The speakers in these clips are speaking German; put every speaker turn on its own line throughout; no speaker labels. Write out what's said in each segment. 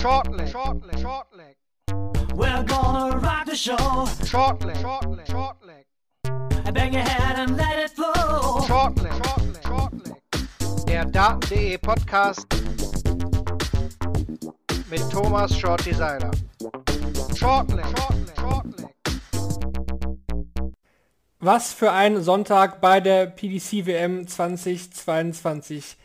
Shortleg, shortleg, shortleg.
We're gonna rock the show.
Shortleg, shortleg, shortleg.
Bang your head and let it flow.
Shortleg, shortleg, shortleg. Der Daten.de Podcast mit Thomas Shorty Seiler. Shortleg, shortleg, shortleg.
Was für ein Sonntag bei der PDC WM 2022.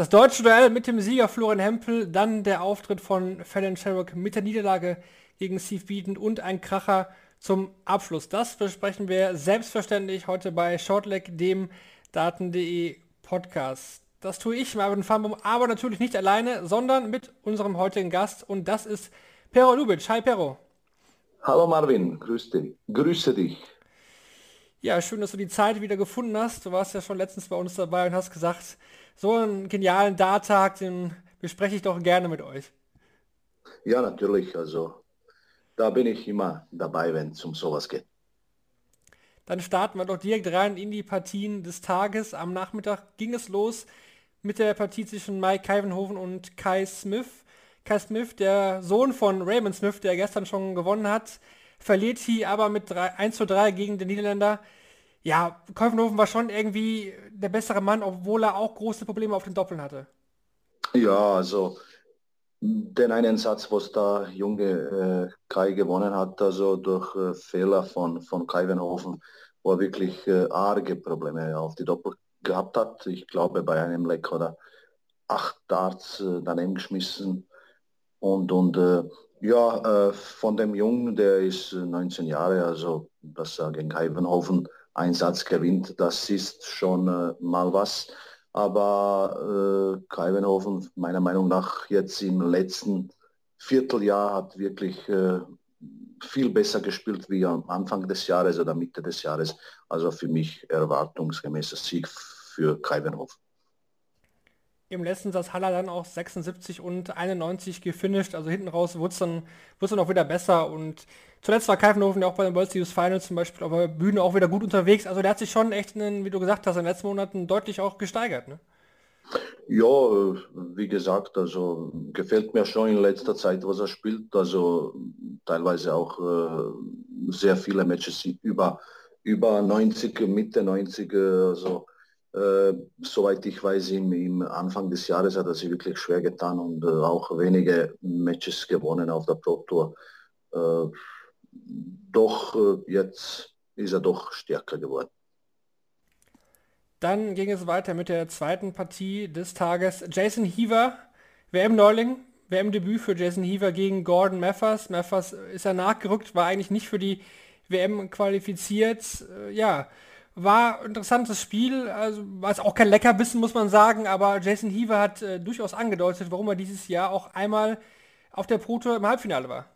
Das deutsche Duell mit dem Sieger Florian Hempel, dann der Auftritt von Fallon Sherrock mit der Niederlage gegen Steve Beaton und ein Kracher zum Abschluss. Das besprechen wir selbstverständlich heute bei Shortleg, dem Daten.de Podcast. Das tue ich, Marvin Farnbaum, aber natürlich nicht alleine, sondern mit unserem heutigen Gast und das ist Pero Lubitsch. Hi Pero.
Hallo Marvin, grüß dich. grüße dich.
Ja, schön, dass du die Zeit wieder gefunden hast. Du warst ja schon letztens bei uns dabei und hast gesagt, so einen genialen Dartag, den bespreche ich doch gerne mit euch.
Ja, natürlich. Also da bin ich immer dabei, wenn es um sowas geht.
Dann starten wir doch direkt rein in die Partien des Tages. Am Nachmittag ging es los mit der Partie zwischen Mike Kyvenhoven und Kai Smith. Kai Smith, der Sohn von Raymond Smith, der gestern schon gewonnen hat, verliert hier aber mit 3, 1 zu 3 gegen den Niederländer. Ja, Kyvenhoven war schon irgendwie der bessere Mann, obwohl er auch große Probleme auf den Doppeln hatte.
Ja, also den einen Satz, was der junge äh, Kai gewonnen hat, also durch äh, Fehler von, von Kaivenhofen, wo er wirklich äh, arge Probleme auf die Doppel gehabt hat. Ich glaube, bei einem Leck oder acht Darts äh, daneben geschmissen. Und, und äh, ja, äh, von dem Jungen, der ist 19 Jahre, also dass er gegen Kaivenhofen Einsatz gewinnt, das ist schon mal was aber äh, Kalvenhofen meiner Meinung nach jetzt im letzten Vierteljahr hat wirklich äh, viel besser gespielt wie am Anfang des Jahres oder Mitte des Jahres. Also für mich erwartungsgemäßer Sieg für Kalvenhofen.
Im letzten Satz Haller dann auch 76 und 91 gefinisht. Also hinten raus wurde es dann, dann auch wieder besser. Und zuletzt war Kalvenhofen ja auch bei den World Series Finals zum Beispiel auf der Bühne auch wieder gut unterwegs. Also der hat sich schon echt, in, wie du gesagt hast, in den letzten Monaten deutlich auch gesteigert. Ne?
Ja, wie gesagt, also gefällt mir schon in letzter Zeit, was er spielt. Also teilweise auch äh, sehr viele Matches über, über 90, Mitte 90. Also äh, soweit ich weiß, im, im, Anfang des Jahres hat er sich wirklich schwer getan und äh, auch wenige Matches gewonnen auf der Pro Tour. Äh, doch äh, jetzt ist er doch stärker geworden.
Dann ging es weiter mit der zweiten Partie des Tages. Jason Heaver, WM-Neuling, WM-Debüt für Jason Heaver gegen Gordon Meffers. Meffers ist er nachgerückt, war eigentlich nicht für die WM qualifiziert. Äh, ja, war ein interessantes Spiel, also war es auch kein Leckerbissen, muss man sagen, aber Jason Heaver hat äh, durchaus angedeutet, warum er dieses Jahr auch einmal auf der Pro Tour im Halbfinale war.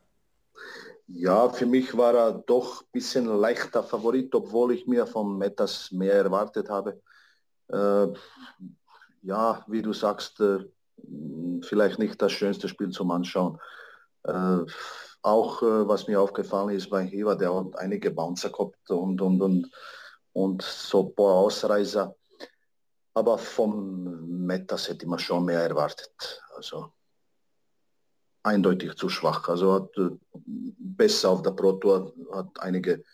Ja, für mich war er doch ein bisschen leichter Favorit, obwohl ich mir vom Metas mehr erwartet habe. Äh, ja, wie du sagst, äh, vielleicht nicht das schönste Spiel zum Anschauen. Äh, auch äh, was mir aufgefallen ist bei Heaver, der hat einige Bouncer gehabt und, und, und und so ein paar Ausreißer. Aber vom Metas hätte man schon mehr erwartet. Also eindeutig zu schwach. Also hat äh, besser auf der Pro Tour, hat einige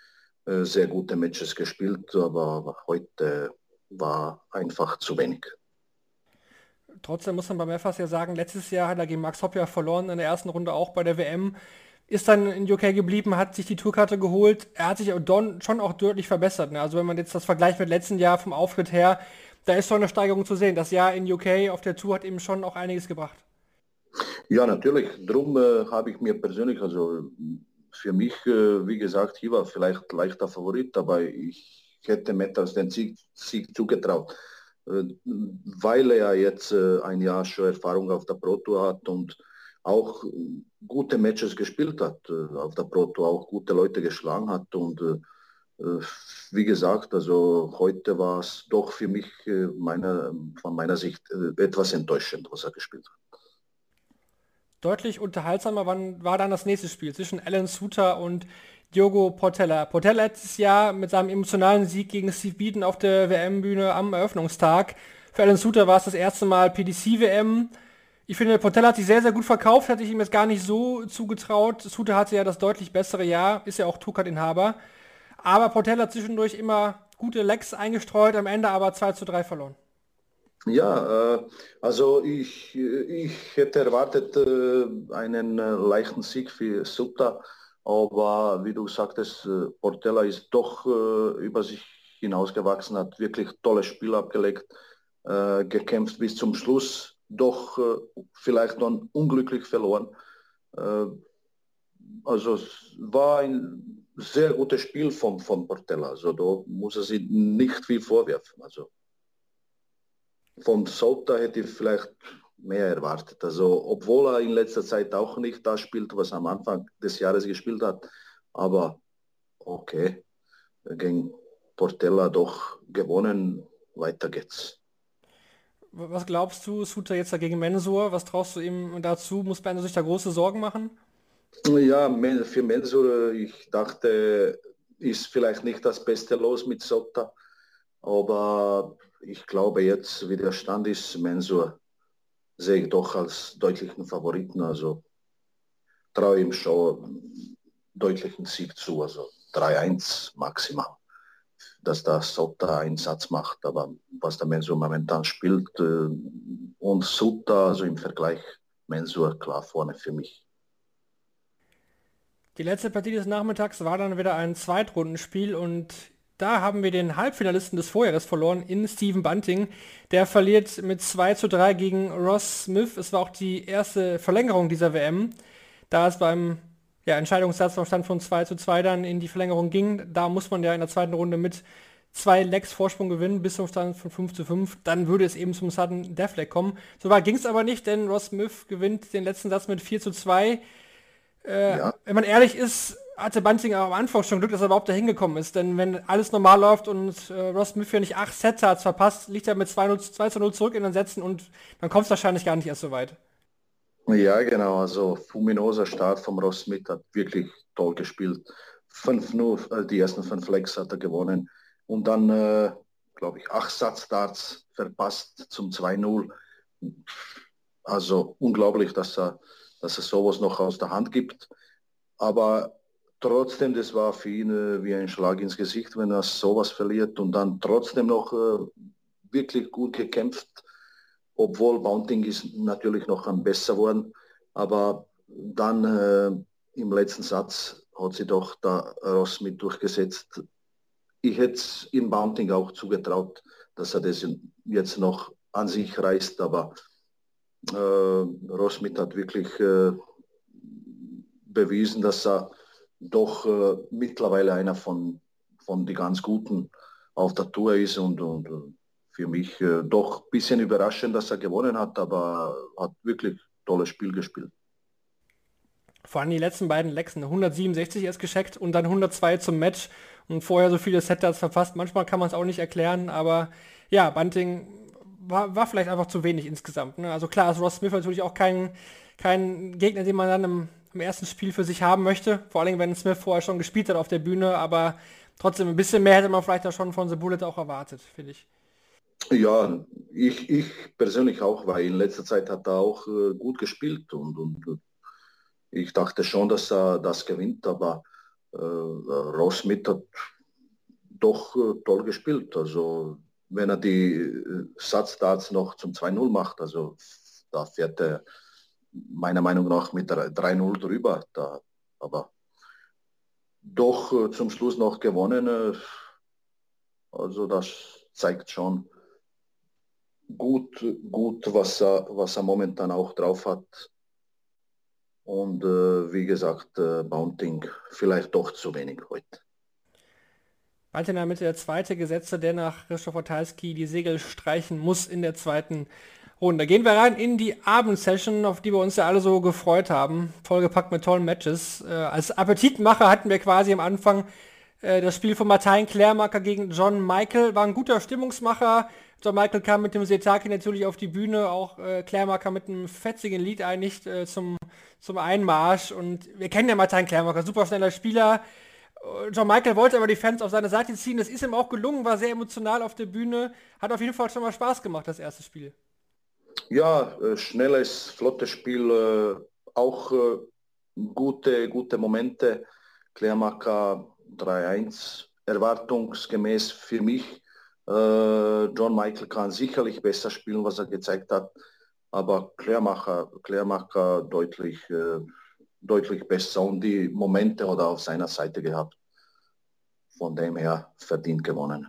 äh, sehr gute Matches gespielt, aber, heute war einfach zu wenig.
Trotzdem muss man beim FAS ja sagen, letztes Jahr hat er gegen Max Hopp ja verloren in der ersten Runde auch bei der WM ist dann in UK geblieben, hat sich die Tourkarte geholt. Er hat sich Don schon auch deutlich verbessert. Ne? Also wenn man jetzt das vergleicht mit letzten Jahr vom Auftritt her, da ist schon eine Steigerung zu sehen. Das Jahr in UK auf der Tour hat ihm schon auch einiges gebracht.
Ja, natürlich. Drum äh, habe ich mir persönlich, also für mich, äh, wie gesagt, hier war vielleicht leichter Favorit, aber ich hätte Metas den Sieg, Sieg zugetraut, äh, weil er jetzt äh, ein Jahr schon Erfahrung auf der Pro Tour hat und auch gute Matches gespielt hat, äh, auf der Proto auch gute Leute geschlagen hat und äh, äh, wie gesagt, also heute war es doch für mich meiner, von meiner Sicht etwas enttäuschend, was er gespielt hat.
Deutlich unterhaltsamer war dann das nächste Spiel zwischen Alan Suter und Diogo Portella. Portella letztes Jahr mit seinem emotionalen Sieg gegen Steve Beaton auf der WM-Bühne am Eröffnungstag. Für Alan Suter war es das erste Mal PDC-WM Ich finde, Portella hat sich sehr, sehr gut verkauft, hatte ich ihm jetzt gar nicht so zugetraut. Sute hatte ja das deutlich bessere Jahr, ist ja auch Tukat-Inhaber. Aber Portella zwischendurch immer gute Lecks eingestreut, am Ende aber 2 zu 3 verloren.
Ja, äh, also ich, ich hätte erwartet äh, einen äh, leichten Sieg für Sutta, aber wie du sagtest, Portella ist doch über sich hinausgewachsen, hat wirklich tolles Spiel abgelegt, gekämpft bis zum Schluss, doch vielleicht dann unglücklich verloren. also es war ein sehr gutes Spiel von, von Portella, also da muss er sich nicht viel vorwerfen. Also von Sota hätte ich vielleicht mehr erwartet. Also obwohl er in letzter Zeit auch nicht das spielt, was er am Anfang des Jahres gespielt hat. Aber okay, gegen Portella doch gewonnen, weiter geht's.
Was glaubst du, Suter jetzt dagegen Mensur? Was traust du ihm dazu? Muss Mensur sich da große Sorgen machen?
Ja, für Mensur, ich dachte, ist vielleicht nicht das beste Los mit Sota, aber ich glaube jetzt, wie der Stand ist, Mensur sehe ich doch als deutlichen Favoriten. Also traue ihm schon deutlichen Sieg zu, also 3-1 maximal. Dass der Sota einen Satz macht, aber was der Mensur momentan spielt äh, und Sutta, also im Vergleich Mensur klar vorne für mich.
Die letzte Partie des Nachmittags war dann wieder ein Zweitrundenspiel und da haben wir den Halbfinalisten des Vorjahres verloren in Stephen Bunting. Der verliert mit 2 zu 3 gegen Ross Smith. Es war auch die erste Verlängerung dieser WM. Da es beim ja, Stand von 2 zu 2 dann in die Verlängerung ging, da muss man ja in der zweiten Runde mit zwei Lecks Vorsprung gewinnen bis zum Stand von 5 zu 5. Dann würde es eben zum Sudden Deathleg kommen. So weit ging es aber nicht, denn Ross Smith gewinnt den letzten Satz mit 4 zu 2. Äh, ja. Wenn man ehrlich ist, hatte Bunting am Anfang schon Glück, dass er überhaupt da hingekommen ist. Denn wenn alles normal läuft und äh, Ross Smith ja nicht acht Sets hat verpasst, liegt er mit 2, 2 zu 0 zurück in den Sätzen und dann kommt es wahrscheinlich gar nicht erst so weit.
Ja, genau. Also Fuminoser Start vom Ross Smith hat wirklich toll gespielt. 5-0, äh, die ersten fünf Legs hat er gewonnen. Und dann, äh, glaube ich, acht Satzstarts verpasst zum 2-0. Also unglaublich, dass er, dass er sowas noch aus der Hand gibt. Aber trotzdem, das war für ihn äh, wie ein Schlag ins Gesicht, wenn er sowas verliert und dann trotzdem noch äh, wirklich gut gekämpft, obwohl Bounting ist natürlich noch ein besser worden, aber dann äh, im letzten Satz hat sie doch da Ross mit durchgesetzt. Ich hätte es in Bounting auch zugetraut, dass er das jetzt noch an sich reißt, aber äh, Rossmith hat wirklich äh, bewiesen, dass er doch äh, mittlerweile einer von, von den ganz Guten auf der Tour ist und, und äh, für mich äh, doch ein bisschen überraschend, dass er gewonnen hat, aber hat wirklich tolles Spiel gespielt.
Vor allem die letzten beiden Lexen, 167 erst gescheckt und dann 102 zum Match und vorher so viele Setters verpasst. Manchmal kann man es auch nicht erklären, aber ja, Bunting war, war vielleicht einfach zu wenig insgesamt. Ne? Also klar ist Ross Smith natürlich auch kein, kein Gegner, den man dann im im ersten Spiel für sich haben möchte. Vor allem, wenn Smith vorher schon gespielt hat auf der Bühne, aber trotzdem ein bisschen mehr hätte man vielleicht da schon von The Bullet auch erwartet, finde ich.
Ja, ich, ich persönlich auch, weil in letzter Zeit hat er auch äh, gut gespielt und, und ich dachte schon, dass er das gewinnt, aber äh, Ross Smith hat doch äh, toll gespielt. Also wenn er die äh, Satzdarts noch zum 2-0 macht, also da fährt er meiner Meinung nach mit 3-0 drüber. Da, aber doch äh, zum Schluss noch gewonnen. Äh, also das zeigt schon gut, gut was, er, was er momentan auch drauf hat. Und äh, wie gesagt, äh, Mounting vielleicht doch zu wenig heute.
Bald in der zweite Gesetze, der nach Christopher Talski die Segel streichen muss in der zweiten Runde. Gehen wir rein in die Abendsession, auf die wir uns ja alle so gefreut haben. Vollgepackt mit tollen Matches. Äh, als Appetitmacher hatten wir quasi am Anfang äh, das Spiel von Martin Klärmacker gegen John Michael. War ein guter Stimmungsmacher. John Michael kam mit dem Setaki natürlich auf die Bühne, auch äh, Klärmacker mit einem fetzigen Lied eigentlich äh, zum, zum Einmarsch. Und wir kennen ja Martin Klärmacker, super schneller Spieler. Äh, John Michael wollte aber die Fans auf seine Seite ziehen. Das ist ihm auch gelungen, war sehr emotional auf der Bühne. Hat auf jeden Fall schon mal Spaß gemacht, das erste Spiel.
Ja, äh, schnelles, flottes Spiel, äh, auch äh, gute, gute Momente. Klärmacker 3-1, erwartungsgemäß für mich. John Michael kann sicherlich besser spielen, was er gezeigt hat, aber Klärmacher, Klärmacher deutlich, deutlich besser und die Momente hat er auf seiner Seite gehabt. Von dem her verdient gewonnen.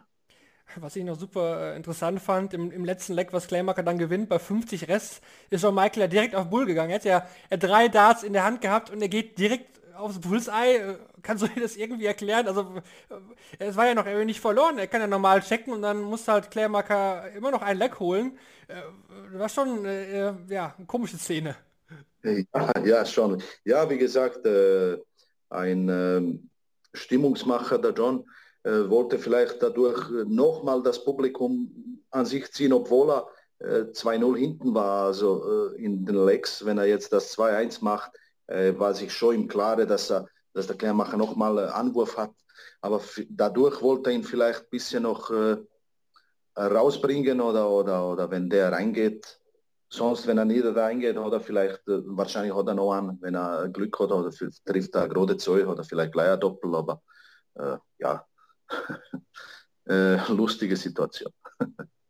Was ich noch super äh, interessant fand, im, im letzten Leck, was Claymaker dann gewinnt, bei 50 Rest, ist John Michael ja direkt auf Bull gegangen. Er hat ja er drei Darts in der Hand gehabt und er geht direkt aufs Bullseye. Äh, kannst du dir das irgendwie erklären? Also äh, es war ja noch irgendwie nicht verloren. Er kann ja normal checken und dann muss halt Claymaker immer noch ein Leck holen. Das war schon äh, ja, eine komische Szene.
Ja, ja, schon. Ja, wie gesagt, äh, ein äh, Stimmungsmacher, der John äh, wollte vielleicht dadurch nochmal das Publikum an sich ziehen, obwohl er äh, 2-0 hinten war, also äh, in den Legs, wenn er jetzt das 2-1 macht, äh, war sich schon im Klare, dass er, dass der Klärmacher nochmal äh, Anwurf hat. Aber dadurch wollte er ihn vielleicht ein bisschen noch äh, rausbringen oder, oder, oder wenn der reingeht, sonst, wenn er nicht reingeht, hat er vielleicht, äh, wahrscheinlich hat er noch einen, wenn er Glück hat, oder trifft er gerade Zeug oder vielleicht gleich ein Doppel, aber äh, ja, äh, lustige Situation.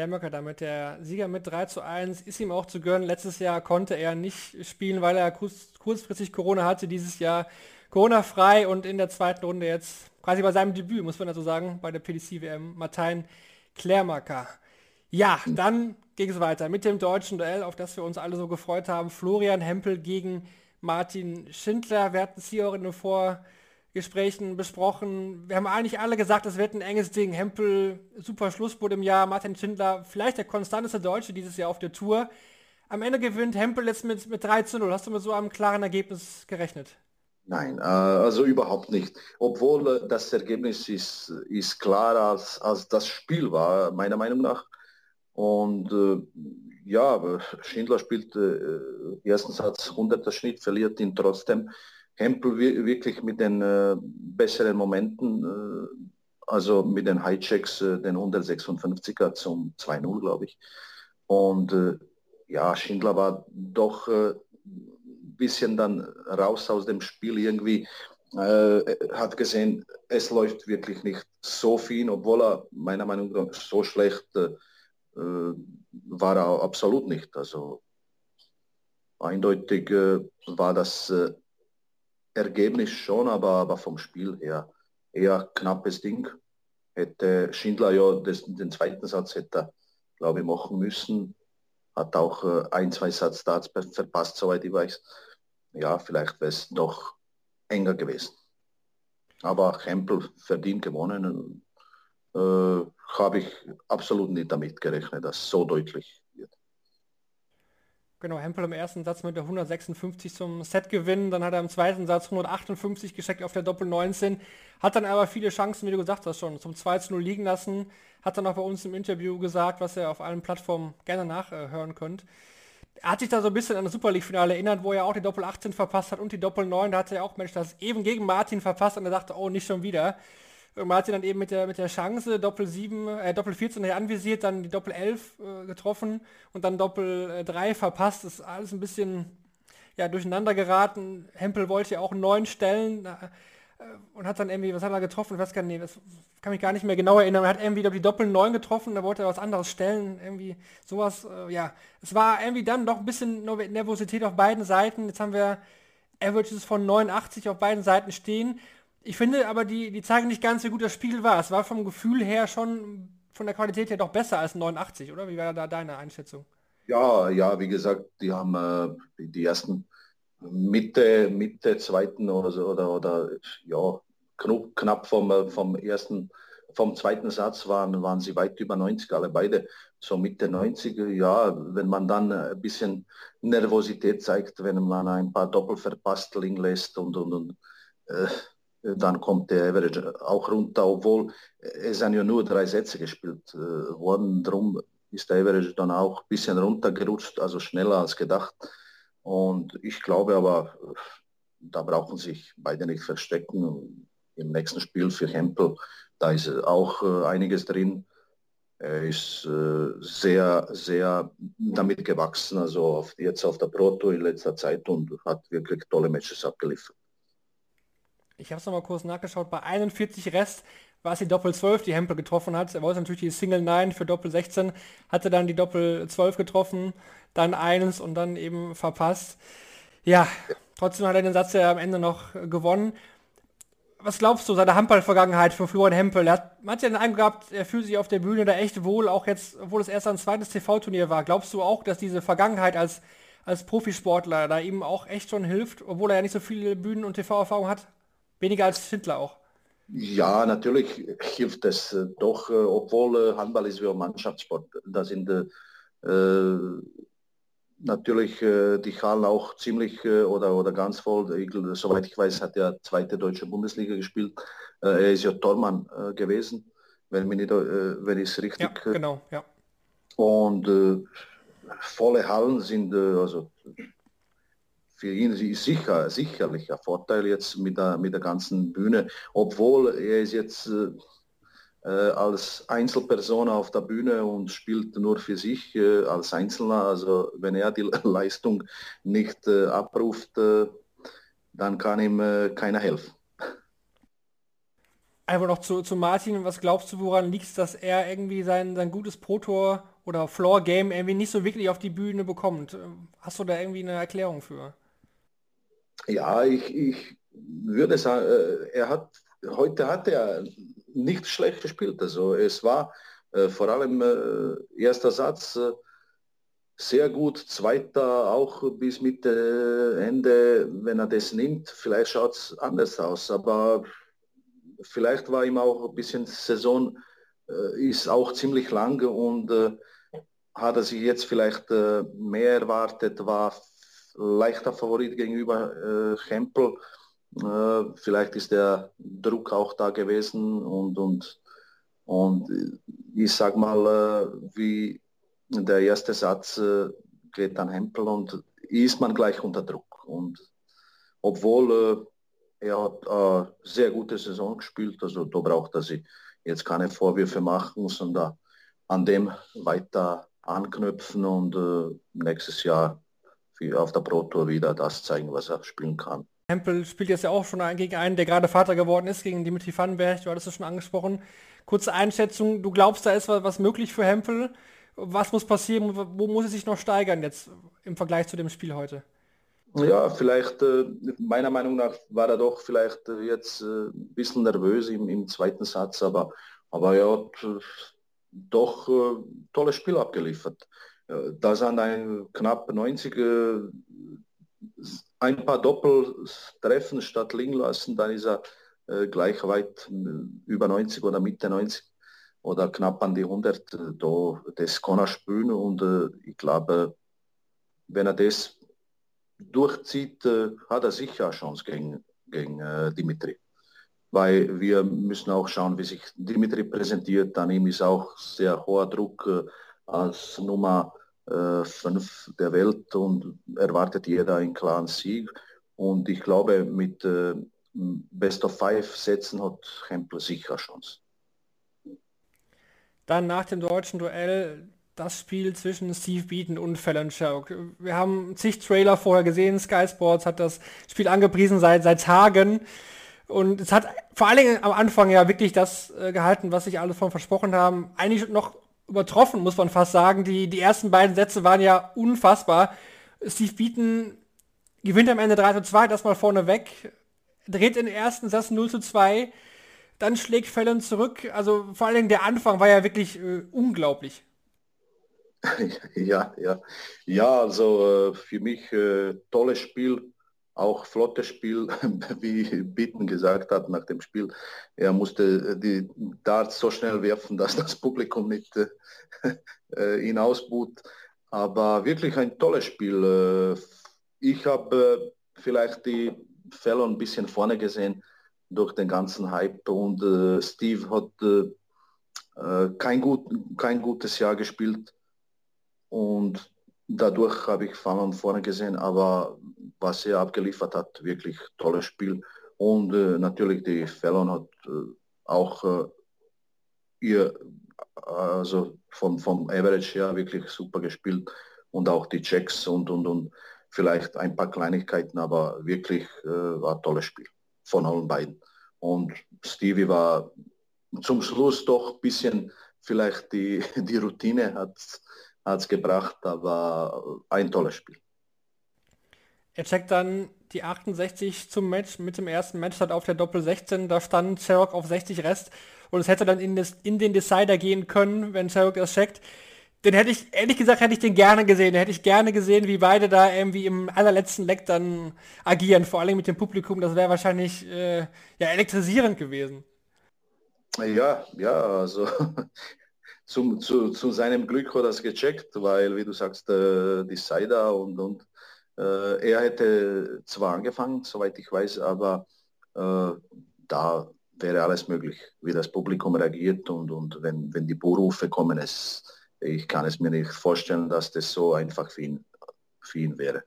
Klemmerker damit der Sieger mit 3 zu 1 ist ihm auch zu gönnen. Letztes Jahr konnte er nicht spielen, weil er kurz, kurzfristig Corona hatte. Dieses Jahr Corona-frei und in der zweiten Runde jetzt quasi bei seinem Debüt, muss man dazu sagen, bei der PDC-WM, Martin Klärmacker. Ja, dann ging es weiter mit dem deutschen Duell, auf das wir uns alle so gefreut haben. Florian Hempel gegen Martin Schindler. Wir hatten es hier auch in den Vor Gesprächen besprochen. Wir haben eigentlich alle gesagt, es wird ein enges Ding. Hempel, super Schlussboot im Jahr. Martin Schindler, vielleicht der konstanteste Deutsche dieses Jahr auf der Tour. Am Ende gewinnt Hempel jetzt mit, mit 3 zu 0. Hast du mit so einem klaren Ergebnis gerechnet?
Nein, äh, also überhaupt nicht. Obwohl äh, das Ergebnis ist, ist klarer als, als das Spiel war, meiner Meinung nach. Und äh, ja, Schindler spielt äh, ersten Satz 100er Schnitt, verliert ihn trotzdem. Hempel wirklich mit den äh, besseren Momenten, äh, also mit den Highchecks, äh, den 156er zum 2-0, glaube ich. Und äh, ja, Schindler war doch ein äh, bisschen dann raus aus dem Spiel irgendwie, äh, hat gesehen, es läuft wirklich nicht so viel, obwohl er meiner Meinung nach so schlecht war er absolut nicht. Also eindeutig war das Ergebnis schon, aber, aber vom Spiel her eher knappes Ding. Hätte Schindler ja das, den zweiten Satz hätte glaube ich, machen müssen. Hat auch äh, ein, zwei Satz Darts verpasst, soweit ich weiß. Ja, vielleicht wäre es doch enger gewesen. Aber Hempel verdient gewonnen. Äh, Habe ich absolut nicht damit gerechnet, dass so deutlich
Genau, Hempel im ersten Satz mit der 156 zum Set gewinnen, dann hat er im zweiten Satz 158 gescheckt auf der Doppel 19, hat dann aber viele Chancen, wie du gesagt hast schon, zum 2 zu 0 liegen lassen, hat dann auch bei uns im Interview gesagt, was ihr auf allen Plattformen gerne nachhören könnt. Er hat sich da so ein bisschen an das Super League-Finale erinnert, wo er auch die Doppel 18 verpasst hat und die Doppel 9, da hat er auch, Mensch, das eben gegen Martin verpasst und er dachte, oh, nicht schon wieder. Martin dann eben mit der, mit der Chance, Doppel 7, äh, Doppel 14 anvisiert, dann die Doppel 11 äh, getroffen und dann Doppel äh, 3 verpasst. Das ist alles ein bisschen ja, durcheinander geraten. Hempel wollte ja auch neun stellen äh, und hat dann irgendwie, was hat er getroffen? Ich weiß gar nicht, das kann mich gar nicht mehr genau erinnern. Er hat irgendwie die Doppel 9 getroffen, da wollte er was anderes stellen, irgendwie sowas, äh, ja. Es war irgendwie dann doch ein bisschen Nervosität auf beiden Seiten. Jetzt haben wir Averages von 89 auf beiden Seiten stehen ich finde aber, die, die zeigen nicht ganz, wie gut das Spiel war. Es war vom Gefühl her schon von der Qualität her doch besser als 89, oder? Wie war da deine Einschätzung?
Ja, ja, wie gesagt, die haben äh, die ersten Mitte, Mitte zweiten oder so, oder, oder ja, knapp, knapp vom, äh, vom ersten, vom zweiten Satz waren, waren sie weit über 90, alle beide. So Mitte 90, ja, wenn man dann ein bisschen Nervosität zeigt, wenn man ein paar Doppel lässt und, und, und äh, dann kommt der Average auch runter, obwohl es sind ja nur drei Sätze gespielt äh, worden. Darum ist der Average dann auch ein bisschen runtergerutscht, also schneller als gedacht. Und ich glaube aber, da brauchen sich beide nicht verstecken. Im nächsten Spiel für Hempel, da ist auch äh, einiges drin. er ist äh, sehr, sehr damit gewachsen, also auf, jetzt auf der Proto in letzter Zeit und hat wirklich tolle Matches abgeliefert.
Ich habe es nochmal kurz nachgeschaut, bei 41 Rest war es die Doppel 12, die Hempel getroffen hat. Er wollte natürlich die Single 9 für Doppel 16, hatte dann die Doppel 12 getroffen, dann eins und dann eben verpasst. Ja, trotzdem hat er den Satz ja am Ende noch gewonnen was glaubst du, seine Handball-Vergangenheit für Florian Hempel? Er hat, man hat ja den Eindruck gehabt, er fühlt sich auf der Bühne da echt wohl, auch jetzt, obwohl es erst ein zweites TV-Turnier war. Glaubst du auch, dass diese Vergangenheit als, als Profisportler da ihm auch echt schon hilft, obwohl er ja nicht so viele Bühnen- und TV-Erfahrung hat? Weniger als Schindler auch.
Ja, natürlich hilft es äh, doch, äh, obwohl äh, Handball ist wie ein Mannschaftssport. Da sind äh, natürlich äh, die Hallen auch ziemlich äh, oder, oder ganz voll. Ich, soweit ich weiß, hat er zweite deutsche Bundesliga gespielt. Er ist ja Tormann gewesen, wenn, mich nicht, wenn ich es richtig...
Ja, genau, ja.
Und volle Hallen sind also für ihn ist sicher, sicherlich ein Vorteil jetzt mit der, mit der ganzen Bühne, obwohl er ist jetzt äh, als Einzelperson auf der Bühne und spielt nur für sich äh, als Einzelner. Also wenn er die Leistung nicht äh, abruft, äh, dann kann ihm äh, keiner helfen.
Einfach noch zu, zu Martin, was glaubst du, woran liegt es, dass er irgendwie sein, sein gutes Pro-Tor oder Floor-Game irgendwie nicht so wirklich auf die Bühne bekommt? Hast du da irgendwie eine Erklärung für?
Ja, ich, ich würde sagen, äh, er hat, heute hat er nicht schlecht gespielt. Also es war äh, vor allem äh, erster Satz äh, sehr gut, zweiter auch bis Mitte, Ende, wenn er das nimmt, vielleicht schaut es anders aus, aber vielleicht war ihm auch ein bisschen Saison äh, ist auch ziemlich lang und äh, hat er sich jetzt vielleicht äh, mehr erwartet, war leichter Favorit gegenüber äh, Hempel äh, vielleicht ist der Druck auch da gewesen und, und, und ich sag mal, äh, wie der erste Satz äh, geht an Hempel und ist man gleich unter Druck. Und obwohl er hat eine sehr gute Saison gespielt, also da braucht er sich jetzt keine Vorwürfe machen, sondern an dem weiter anknüpfen und nächstes Jahr auf der Pro Tour wieder das zeigen, was er spielen kann.
Hempel spielt jetzt ja auch schon gegen einen, der gerade Vater geworden ist, gegen Dimitri Vandenberg, du hattest es schon angesprochen. Kurze Einschätzung, du glaubst, da ist was möglich für Hempel. Was muss passieren, wo muss er sich noch steigern jetzt im Vergleich zu dem Spiel heute?
Ja, vielleicht, äh, meiner Meinung nach war er doch vielleicht äh, jetzt äh, ein bisschen nervös im, im zweiten Satz, aber, aber er hat doch tolles Spiel abgeliefert. Da sind ein knapp 90 ein paar Doppeltreffen statt liegen lassen, dann ist er äh, gleich weit äh, über 90 oder Mitte 90 oder knapp an die 100. Äh, da, das kann er spielen und äh, ich glaube, wenn er das durchzieht, äh, hat er sicher eine Chance gegen, gegen äh, Dimitri. Weil wir müssen auch schauen, wie sich Dimitri präsentiert. An ihm ist auch sehr hoher Druck als Nummer äh, fünf der Welt und erwartet jeder einen klaren Sieg. Und ich glaube, mit äh, Best of Five Sätzen hat Hempel sicher Chance.
Dann nach dem deutschen Duell das Spiel zwischen Steve Beaton und Fallon Schauk. Wir haben zig Trailer vorher gesehen, Sky Sports hat das Spiel angepriesen seit, seit Tagen. Und es hat vor allen Dingen am Anfang ja wirklich das äh, gehalten, was sich alle von versprochen haben. Eigentlich noch übertroffen, muss man fast sagen. Die, die ersten beiden Sätze waren ja unfassbar. Steve Beaton gewinnt am Ende 3 zu 2, das mal vorne weg, dreht in den ersten Satz 0 zu 2, dann schlägt Fallon zurück. Also vor allem der Anfang war ja wirklich äh, unglaublich.
Ja, ja. Ja, also äh, für mich äh, tolles Spiel auch flottes Spiel, wie Bitten gesagt hat nach dem Spiel. Er musste die Darts so schnell werfen, dass das Publikum nicht äh, ihn ausbuht. Aber wirklich ein tolles Spiel. Äh, ich habe äh, vielleicht die Fellow ein bisschen vorne gesehen durch den ganzen Hype und äh, Steve hat äh, kein, gut, kein gutes Jahr gespielt und dadurch habe ich Fallon vorne gesehen, aber was er abgeliefert hat, wirklich tolles Spiel. Und äh, natürlich die Fallon hat äh, auch äh, ihr also vom, vom Average her wirklich super gespielt und auch die Checks und, und, und vielleicht ein paar Kleinigkeiten, aber wirklich äh, war ein tolles Spiel von allen beiden. Und Stevie war zum Schluss doch ein bisschen, vielleicht die, die Routine hat es gebracht, aber ein tolles Spiel.
Er checkt dann die 68 zum Match mit dem ersten Match hat auf der Doppel 16, da stand Sherrock auf 60 Rest und es hätte dann in, das, in den Decider gehen können, wenn Sherrock das checkt. Den hätte ich, ehrlich gesagt, hätte ich den gerne gesehen. Den hätte ich gerne gesehen, wie beide da irgendwie im allerletzten Leck dann agieren, vor allem mit dem Publikum. Das wäre wahrscheinlich äh, ja elektrisierend gewesen.
Ja, ja, also zum, zu, zu seinem Glück hat er es gecheckt, weil, wie du sagst, äh, die Cider und, und er hätte zwar angefangen, soweit ich weiß, aber äh, da wäre alles möglich, wie das Publikum reagiert und, und wenn, wenn die Buhrufe kommen, es, ich kann es mir nicht vorstellen, dass das so einfach für ihn, für ihn wäre.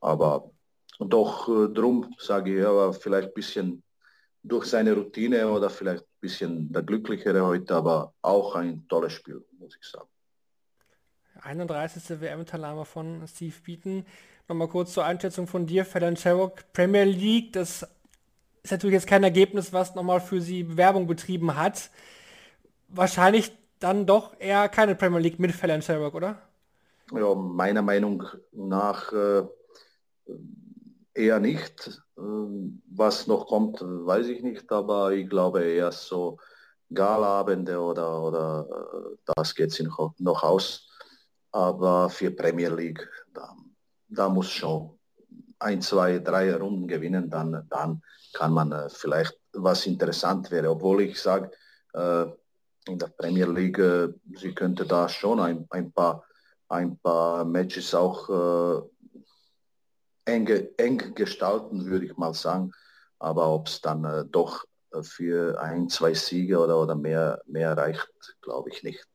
Aber doch äh, drum sage ich, er war vielleicht ein bisschen durch seine Routine oder vielleicht ein bisschen der Glücklichere heute, aber auch ein tolles Spiel, muss ich sagen.
31. WM-Teilnahme von Steve Beaton. Nochmal kurz zur Einschätzung von dir, Fallon Sherrock, Premier League, das ist natürlich jetzt kein Ergebnis, was nochmal für sie Bewerbung betrieben hat. Wahrscheinlich dann doch eher keine Premier League mit Fallon Sherrock, oder?
Ja, meiner Meinung nach äh, eher nicht. Äh, was noch kommt, weiß ich nicht, aber ich glaube eher so Galabende oder, oder äh, das geht sich noch, noch aus. Aber für Premier League, da, da muss schon ein, zwei, drei Runden gewinnen, dann, dann kann man äh, vielleicht was interessant wäre. Obwohl ich sage, äh, in der Premier League, äh, sie könnte da schon ein, ein, paar, ein paar Matches auch äh, eng, eng gestalten, würde ich mal sagen. Aber ob es dann äh, doch für ein, zwei Siege oder, oder mehr, mehr reicht, glaube ich nicht.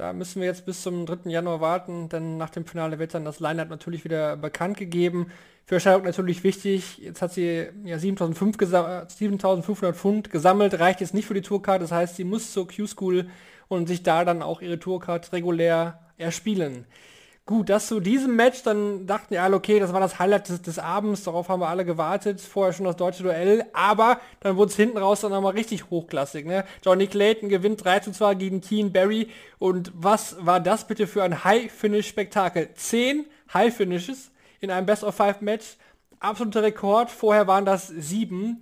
Da müssen wir jetzt bis zum 3. Januar warten, denn nach dem Finale wird dann das Line-Up natürlich wieder bekannt gegeben. Für Sherlock natürlich wichtig, jetzt hat sie ja 7500 Pfund gesammelt, reicht jetzt nicht für die Tourcard, das heißt, sie muss zur Q-School und sich da dann auch ihre Tourcard regulär erspielen. Gut, das zu diesem Match, dann dachten ja alle, okay, das war das Highlight des, des, Abends, darauf haben wir alle gewartet, vorher schon das deutsche Duell, aber dann wurde es hinten raus dann nochmal richtig hochklassig, ne? Johnny Clayton gewinnt 3 zu 2 gegen Keen Barry und was war das bitte für ein High-Finish-Spektakel? Zehn High-Finishes in einem Best-of-Five-Match, absoluter Rekord, vorher waren das sieben.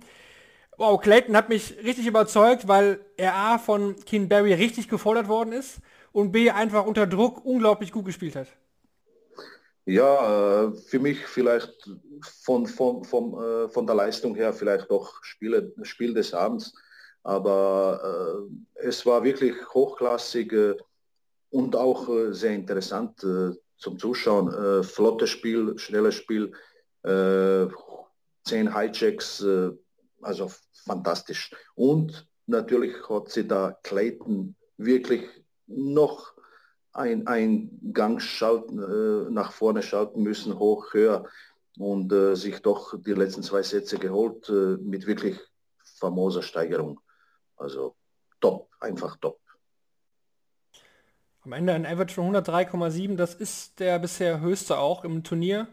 Wow, Clayton hat mich richtig überzeugt, weil er A von Keen Barry richtig gefordert worden ist und B einfach unter Druck unglaublich gut gespielt hat.
Ja, äh, für mich vielleicht von, von, von, äh, von der Leistung her vielleicht doch Spiele, Spiel des Abends. Aber äh, es war wirklich hochklassig äh, und auch äh, sehr interessant äh, zum Zuschauen. flottes Spiel, schnelles Spiel, zehn Hijacks, also fantastisch. Und natürlich hat sie da Clayton wirklich noch ein, ein Gang schalten, äh, nach vorne schalten müssen, hoch, höher und äh, sich doch die letzten zwei Sätze geholt äh, mit wirklich famoser Steigerung. Also top, einfach top.
Am Ende ein Average von 103,7, das ist der bisher höchste auch im Turnier.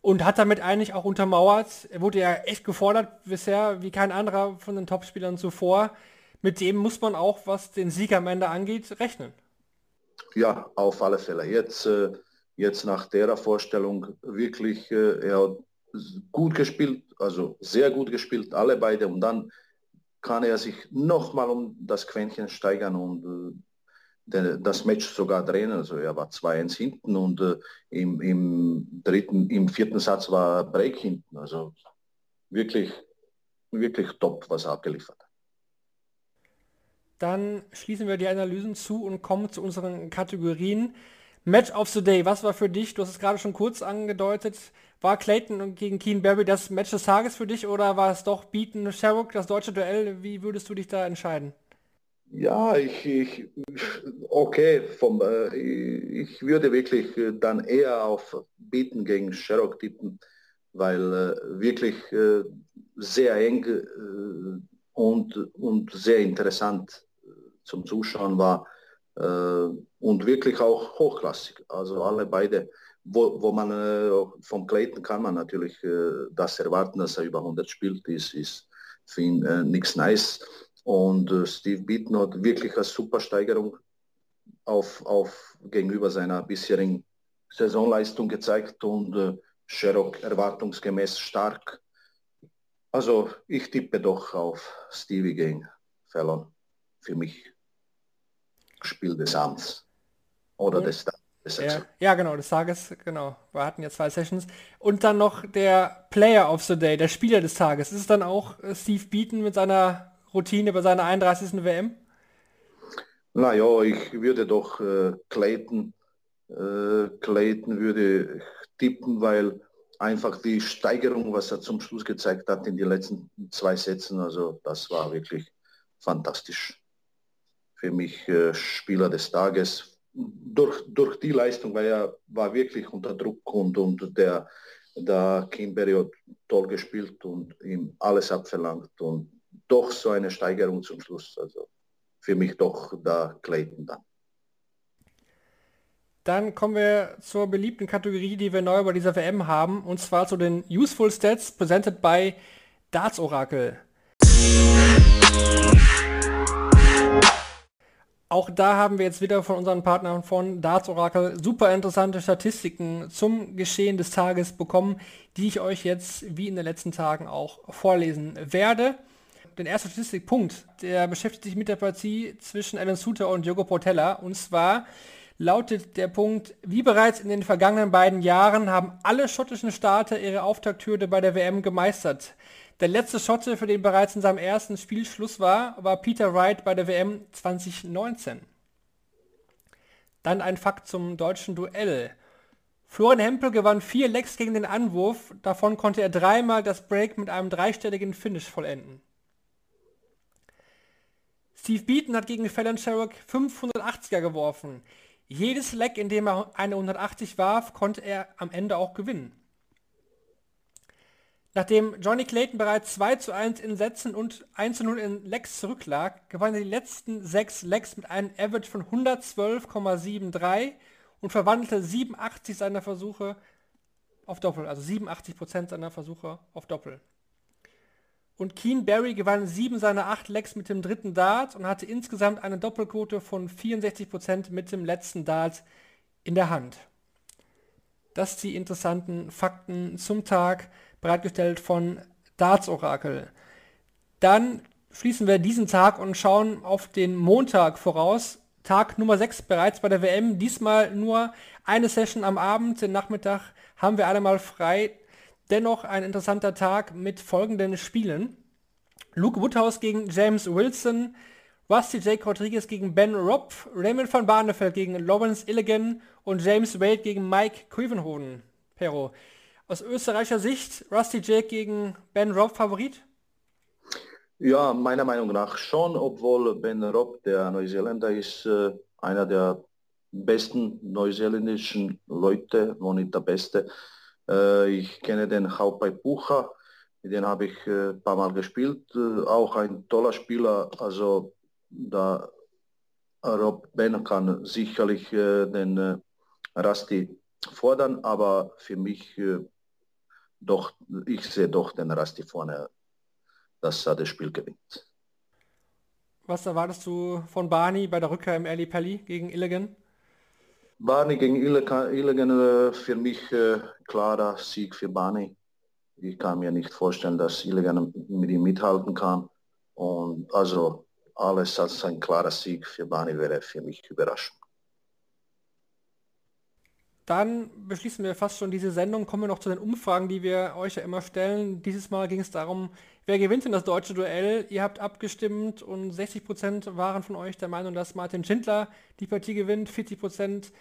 Und hat damit eigentlich auch untermauert. Er wurde ja echt gefordert bisher, wie kein anderer von den Topspielern zuvor. Mit dem muss man auch, was den Sieg am Ende angeht, rechnen.
Ja, auf alle Fälle. Jetzt, äh, jetzt nach der Vorstellung wirklich, äh, er hat gut gespielt, also sehr gut gespielt, alle beide. Und dann kann er sich nochmal um das Quäntchen steigern und äh, das Match sogar drehen. Also er war 2-1 hinten und im, im dritten, im vierten Satz war Break hinten. Also wirklich, wirklich top, was er abgeliefert hat.
Dann schließen wir die Analysen zu und kommen zu unseren Kategorien. Match of the Day, was war für dich? Du hast es gerade schon kurz angedeutet. War Clayton gegen Keen Barry das Match des Tages für dich oder war es doch Beaton Sherrock, das deutsche Duell? Wie würdest du dich da entscheiden?
Ja, ich, ich okay, vom, äh, ich würde wirklich äh, dann eher auf Beaton gegen Sherrock tippen, weil äh, wirklich äh, sehr eng äh, und, und sehr interessant zum Zuschauen war äh, und wirklich auch hochklassig. Also alle beide, wo, wo man äh, vom Clayton kann man natürlich äh, das erwarten, dass er über 100 spielt, ist, ist für ihn äh, nichts nice. Und äh, Steve Beaton hat wirklich eine super Steigerung auf, auf gegenüber seiner bisherigen Saisonleistung gezeigt und äh, Sherrock erwartungsgemäß stark. Also ich tippe doch auf Stevie gegen Fallon. Für mich Spiel des Abends. Oder des
Tages. Ja, ja, genau, des Tages, genau. Wir hatten ja zwei Sessions. Und dann noch der Player of the Day, der Spieler des Tages. Ist es dann auch äh, Steve Beaton mit seiner Routine bei seiner 31. WM?
Naja, ich würde doch äh, Clayton, äh, Clayton würde tippen, weil einfach die Steigerung, was er zum Schluss gezeigt hat in den letzten zwei Sätzen, also das war wirklich fantastisch. Für mich äh, Spieler des Tages. Durch, durch die Leistung, weil er war wirklich unter Druck und, und der, der Kimberly hat toll gespielt und ihm alles abverlangt und doch so eine Steigerung zum Schluss. Also für mich doch da Clayton dann.
Dann kommen wir zur beliebten Kategorie, die wir neu bei dieser WM haben, und zwar zu den Useful Stats presented by Darts Oracle. Auch da haben wir jetzt wieder von unseren Partnern von Darts Oracle super interessante Statistiken zum Geschehen des Tages bekommen, die ich euch jetzt wie in den letzten Tagen auch vorlesen werde den ersten Statistikpunkt, der beschäftigt sich mit der Partie zwischen Alan Suter und Diogo Portella. Und zwar lautet der Punkt, wie bereits in den vergangenen beiden Jahren haben alle schottischen Starter ihre Auftakthürde bei der WM gemeistert. Der letzte Schotte, für den bereits in seinem ersten Spiel Schluss war, war Peter Wright bei der WM 2019. Dann ein Fakt zum deutschen Duell. Florian Hempel gewann vier Lecks gegen den Anwurf, davon konnte er dreimal das Break mit einem dreistelligen Finish vollenden. Steve Beaton hat gegen Fallon Sherrock 580er geworfen. Jedes Leck, in dem er eine 180 warf, konnte er am Ende auch gewinnen. Nachdem Johnny Clayton bereits 2 zu 1 in Sätzen und 1 zu 0 in Lecks zurücklag, gewann er die letzten sechs Lecks mit einem Average von 112,73 und verwandelte 87 seiner Versuche auf Doppel, also 87% seiner Versuche auf Doppel. Und Keen Barry gewann sieben seiner acht Lecks mit dem dritten Dart und hatte insgesamt eine Doppelquote von 64% mit dem letzten Dart in der Hand. Das die interessanten Fakten zum Tag, bereitgestellt von Darts Orakel. Dann schließen wir diesen Tag und schauen auf den Montag voraus. Tag Nummer 6 bereits bei der WM. Diesmal nur eine Session am Abend. Den Nachmittag haben wir alle mal frei. Dennoch ein interessanter Tag mit folgenden Spielen. Luke Woodhouse gegen James Wilson, Rusty Jake Rodriguez gegen Ben Robb, Raymond van Barneveld gegen Lawrence Illigan und James Wade gegen Mike Quivenhoven. Pero. Aus österreichischer Sicht, Rusty Jake gegen Ben Robb Favorit?
Ja, meiner Meinung nach schon, obwohl Ben Robb, der Neuseeländer, ist äh, einer der besten neuseeländischen Leute, wenn nicht der beste. Äh, ich kenne den Haupai Bucher, mit dem habe ich ein äh, paar Mal gespielt. Äh, auch ein toller Spieler, also da Rob Ben kann sicherlich den Rasti fordern, aber für mich doch, ich sehe doch den Rasti vorne, dass er das Spiel gewinnt.
Was erwartest du von Barney bei der Rückkehr im Ali Pelli gegen Illigan?
Barney gegen Illigan äh, für mich äh, klarer Sieg für Barney. Ich kann mir nicht vorstellen, dass Illigan mit ihm mithalten kann. Und also alles als ein klarer Sieg für Barney wäre für mich überraschend.
Dann beschließen wir fast schon diese Sendung, kommen wir noch zu den Umfragen, die wir euch ja immer stellen. Dieses Mal ging es darum, wer gewinnt denn das deutsche Duell? Ihr habt abgestimmt und 60% waren von euch der Meinung, dass Martin Schindler die Partie gewinnt, 40%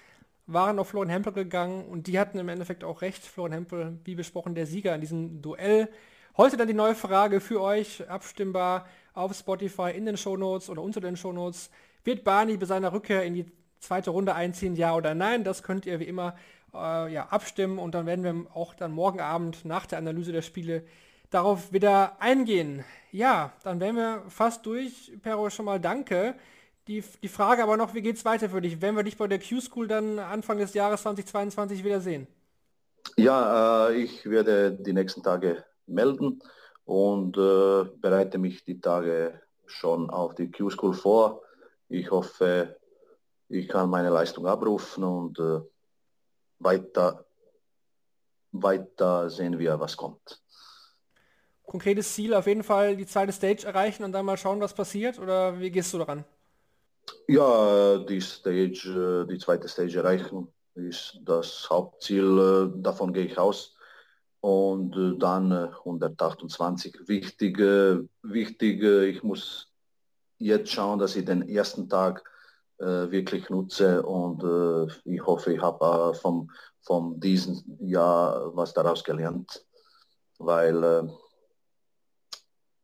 waren auf Florian Hempel gegangen und die hatten im Endeffekt auch recht. Florian Hempel, wie besprochen, der Sieger in diesem Duell. Heute dann die neue Frage für euch, abstimmbar auf Spotify in den Shownotes oder unter den Shownotes. Wird Barney bei seiner Rückkehr in die zweite Runde einziehen, ja oder nein. Das könnt ihr wie immer äh, ja, abstimmen und dann werden wir auch dann morgen Abend nach der Analyse der Spiele darauf wieder eingehen. Ja, dann wären wir fast durch. Pero, schon mal danke. Die, die Frage aber noch, wie geht's weiter für dich? Wenn wir dich bei der Q-School dann Anfang des Jahres 2022 wieder sehen?
Ja, äh, ich werde die nächsten Tage melden und äh, bereite mich die Tage schon auf die Q-School vor. Ich hoffe, ich kann meine Leistung abrufen und äh, weiter, weiter sehen wir, was kommt.
Konkretes Ziel auf jeden Fall die zweite Stage erreichen und dann mal schauen, was passiert? Oder wie gehst du daran?
Ja, die Stage, äh, die zweite Stage erreichen ist das Hauptziel. Äh, davon gehe ich aus. Und äh, dann 128. Wichtig, wichtig, ich muss jetzt schauen, dass ich den ersten Tag wirklich nutze und ich hoffe, ich habe vom, vom diesem Jahr was daraus gelernt, weil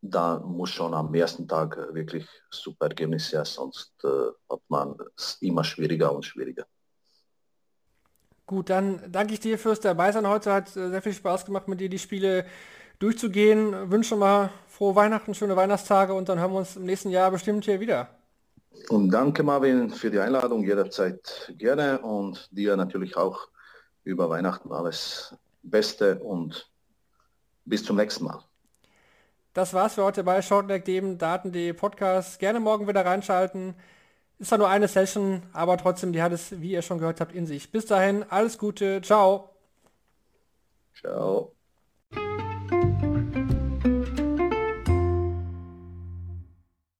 da muss schon am ersten Tag wirklich super Ergebnisse her, sonst äh, hat man es immer schwieriger und schwieriger.
Gut, dann danke ich dir fürs Dabeisein heute. Hat äh, sehr viel Spaß gemacht, mit dir die Spiele durchzugehen. Wünsche mal frohe Weihnachten, schöne Weihnachtstage und dann hören wir uns im nächsten Jahr bestimmt hier wieder.
Und danke Marvin für die Einladung, jederzeit gerne und dir natürlich auch über Weihnachten alles Beste und bis zum nächsten Mal.
Das war's für heute bei Shortleg, dem Daten.de Podcast. Gerne morgen wieder reinschalten. Ist zwar nur eine Session, aber trotzdem, die hat es, wie ihr schon gehört habt, in sich. Bis dahin, alles Gute. Ciao.
Ciao.